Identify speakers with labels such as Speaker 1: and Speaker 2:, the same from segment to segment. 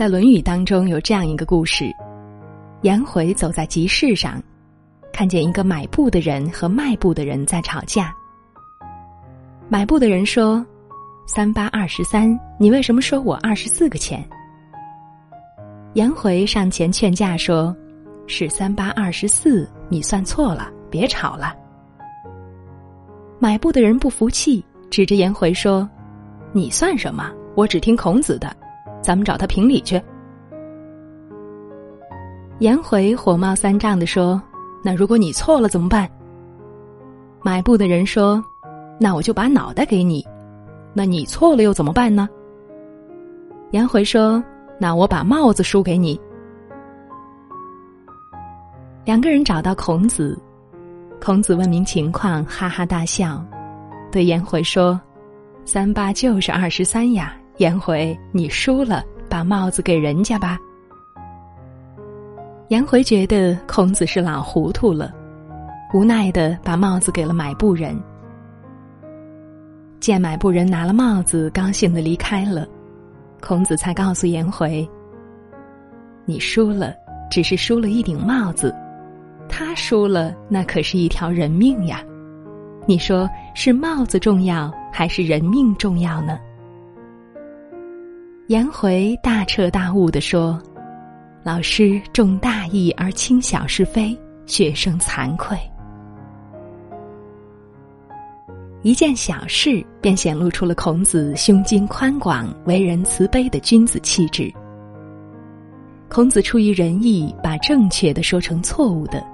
Speaker 1: 在《论语》当中有这样一个故事：颜回走在集市上，看见一个买布的人和卖布的人在吵架。买布的人说：“三八二十三，你为什么收我二十四个钱？”颜回上前劝架说：“是三八二十四，你算错了，别吵了。”买布的人不服气，指着颜回说：“你算什么？我只听孔子的，咱们找他评理去。”颜回火冒三丈的说：“那如果你错了怎么办？”买布的人说。那我就把脑袋给你，那你错了又怎么办呢？颜回说：“那我把帽子输给你。”两个人找到孔子，孔子问明情况，哈哈大笑，对颜回说：“三八就是二十三呀，颜回你输了，把帽子给人家吧。”颜回觉得孔子是老糊涂了，无奈的把帽子给了买布人。见买布人拿了帽子，高兴的离开了，孔子才告诉颜回：“你输了，只是输了一顶帽子；他输了，那可是一条人命呀！你说是帽子重要，还是人命重要呢？”颜回大彻大悟的说：“老师重大义而轻小是非，学生惭愧。”一件小事，便显露出了孔子胸襟宽广、为人慈悲的君子气质。孔子出于仁义，把正确的说成错误的，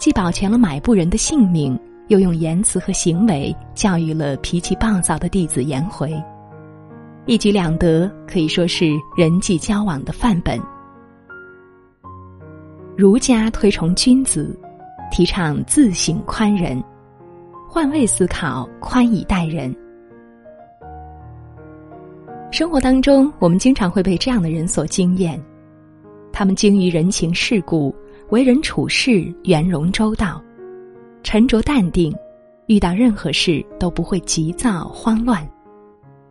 Speaker 1: 既保全了买布人的性命，又用言辞和行为教育了脾气暴躁的弟子颜回，一举两得，可以说是人际交往的范本。儒家推崇君子，提倡自省宽仁。换位思考，宽以待人。生活当中，我们经常会被这样的人所惊艳，他们精于人情世故，为人处事圆融周到，沉着淡定，遇到任何事都不会急躁慌乱，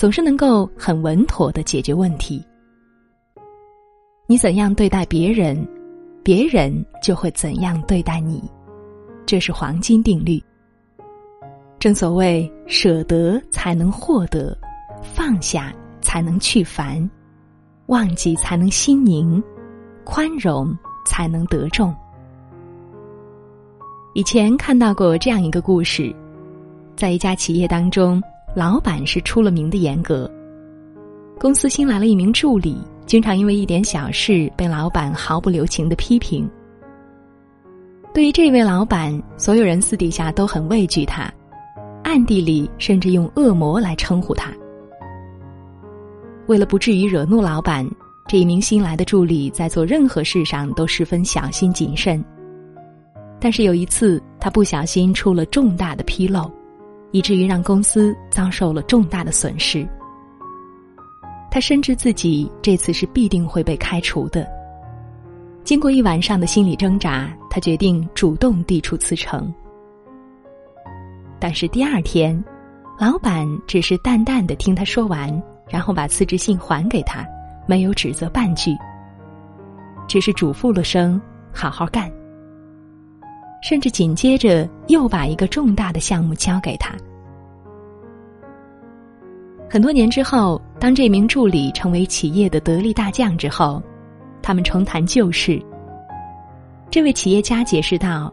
Speaker 1: 总是能够很稳妥的解决问题。你怎样对待别人，别人就会怎样对待你，这是黄金定律。正所谓，舍得才能获得，放下才能去烦，忘记才能心宁，宽容才能得众。以前看到过这样一个故事，在一家企业当中，老板是出了名的严格。公司新来了一名助理，经常因为一点小事被老板毫不留情的批评。对于这位老板，所有人私底下都很畏惧他。暗地里甚至用恶魔来称呼他。为了不至于惹怒老板，这一名新来的助理在做任何事上都十分小心谨慎。但是有一次，他不小心出了重大的纰漏，以至于让公司遭受了重大的损失。他深知自己这次是必定会被开除的。经过一晚上的心理挣扎，他决定主动递出辞呈。但是第二天，老板只是淡淡的听他说完，然后把辞职信还给他，没有指责半句，只是嘱咐了声“好好干”，甚至紧接着又把一个重大的项目交给他。很多年之后，当这名助理成为企业的得力大将之后，他们重谈旧事。这位企业家解释道。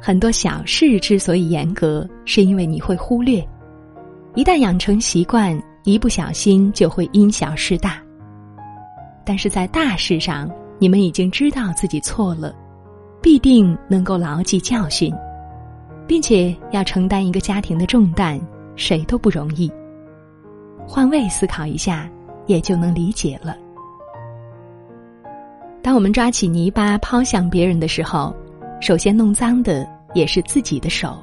Speaker 1: 很多小事之所以严格，是因为你会忽略。一旦养成习惯，一不小心就会因小失大。但是在大事上，你们已经知道自己错了，必定能够牢记教训，并且要承担一个家庭的重担，谁都不容易。换位思考一下，也就能理解了。当我们抓起泥巴抛向别人的时候。首先弄脏的也是自己的手。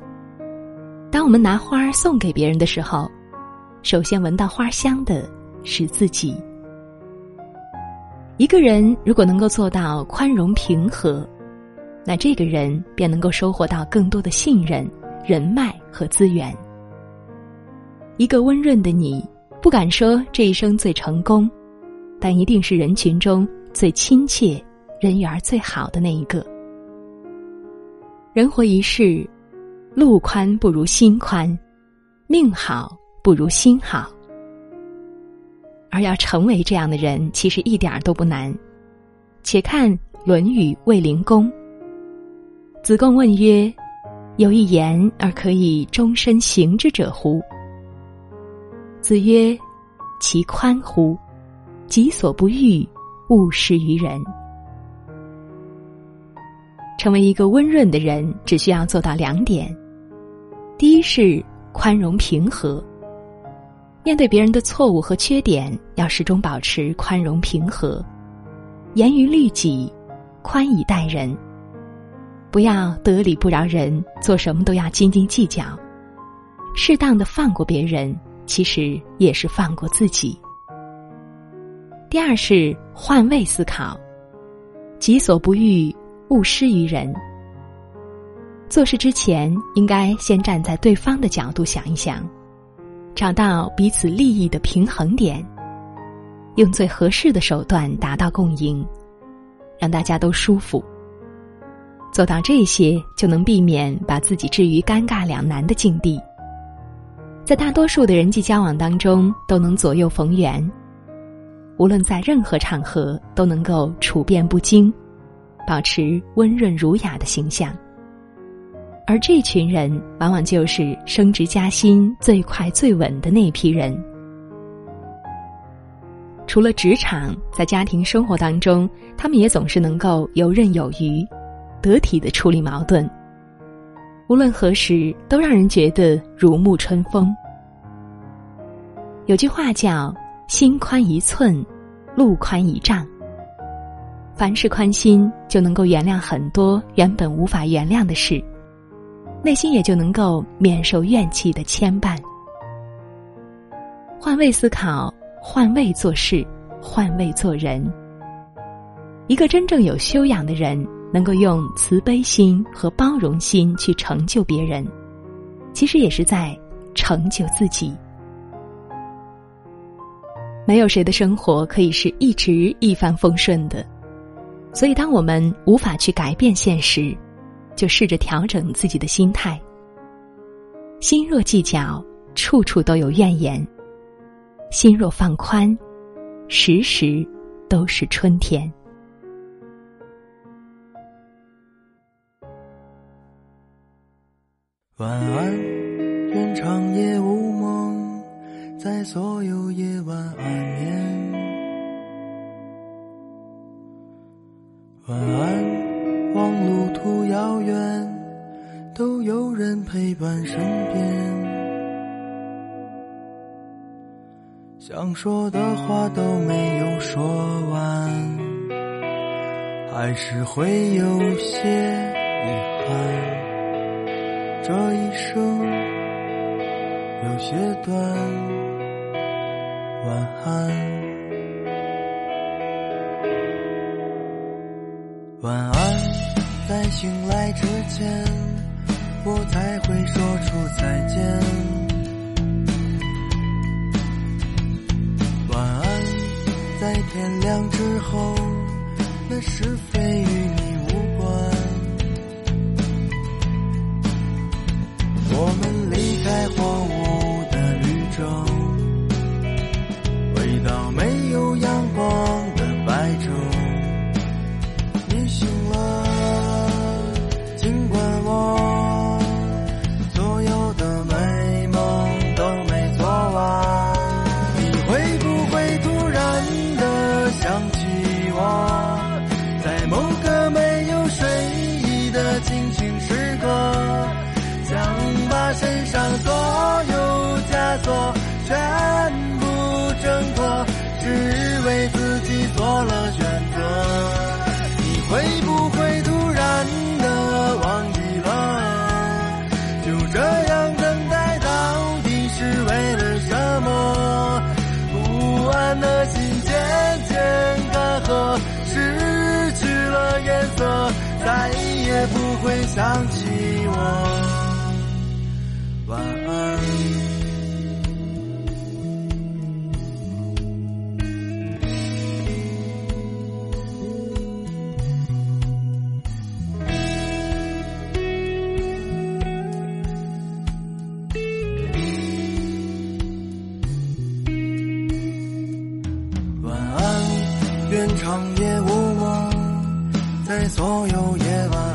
Speaker 1: 当我们拿花送给别人的时候，首先闻到花香的是自己。一个人如果能够做到宽容平和，那这个人便能够收获到更多的信任、人脉和资源。一个温润的你，不敢说这一生最成功，但一定是人群中最亲切、人缘最好的那一个。人活一世，路宽不如心宽，命好不如心好。而要成为这样的人，其实一点都不难。且看《论语·卫灵公》，子贡问曰：“有一言而可以终身行之者乎？”子曰：“其宽乎！己所不欲，勿施于人。”成为一个温润的人，只需要做到两点：第一是宽容平和。面对别人的错误和缺点，要始终保持宽容平和，严于律己，宽以待人。不要得理不饶人，做什么都要斤斤计较。适当的放过别人，其实也是放过自己。第二是换位思考，己所不欲，勿施于人。做事之前，应该先站在对方的角度想一想。找到彼此利益的平衡点，用最合适的手段达到共赢，让大家都舒服。做到这些，就能避免把自己置于尴尬两难的境地。在大多数的人际交往当中，都能左右逢源，无论在任何场合，都能够处变不惊，保持温润儒雅的形象。而这群人，往往就是升职加薪最快最稳的那批人。除了职场，在家庭生活当中，他们也总是能够游刃有余，得体的处理矛盾。无论何时，都让人觉得如沐春风。有句话叫“心宽一寸，路宽一丈”。凡事宽心，就能够原谅很多原本无法原谅的事。内心也就能够免受怨气的牵绊。换位思考，换位做事，换位做人。一个真正有修养的人，能够用慈悲心和包容心去成就别人，其实也是在成就自己。没有谁的生活可以是一直一帆风顺的，所以当我们无法去改变现实。就试着调整自己的心态。心若计较，处处都有怨言；心若放宽，时时都是春天。
Speaker 2: 晚安，愿长夜无梦，在所有夜晚安眠。晚安。望路途遥远，都有人陪伴身边。想说的话都没有说完，还是会有些遗憾。这一生有些短，晚安，晚安。在醒来之前，我才会说出再见。晚安，在天亮之后，那是非与你夜色再也不会想起我。晚安。愿长夜无梦。在所有夜晚。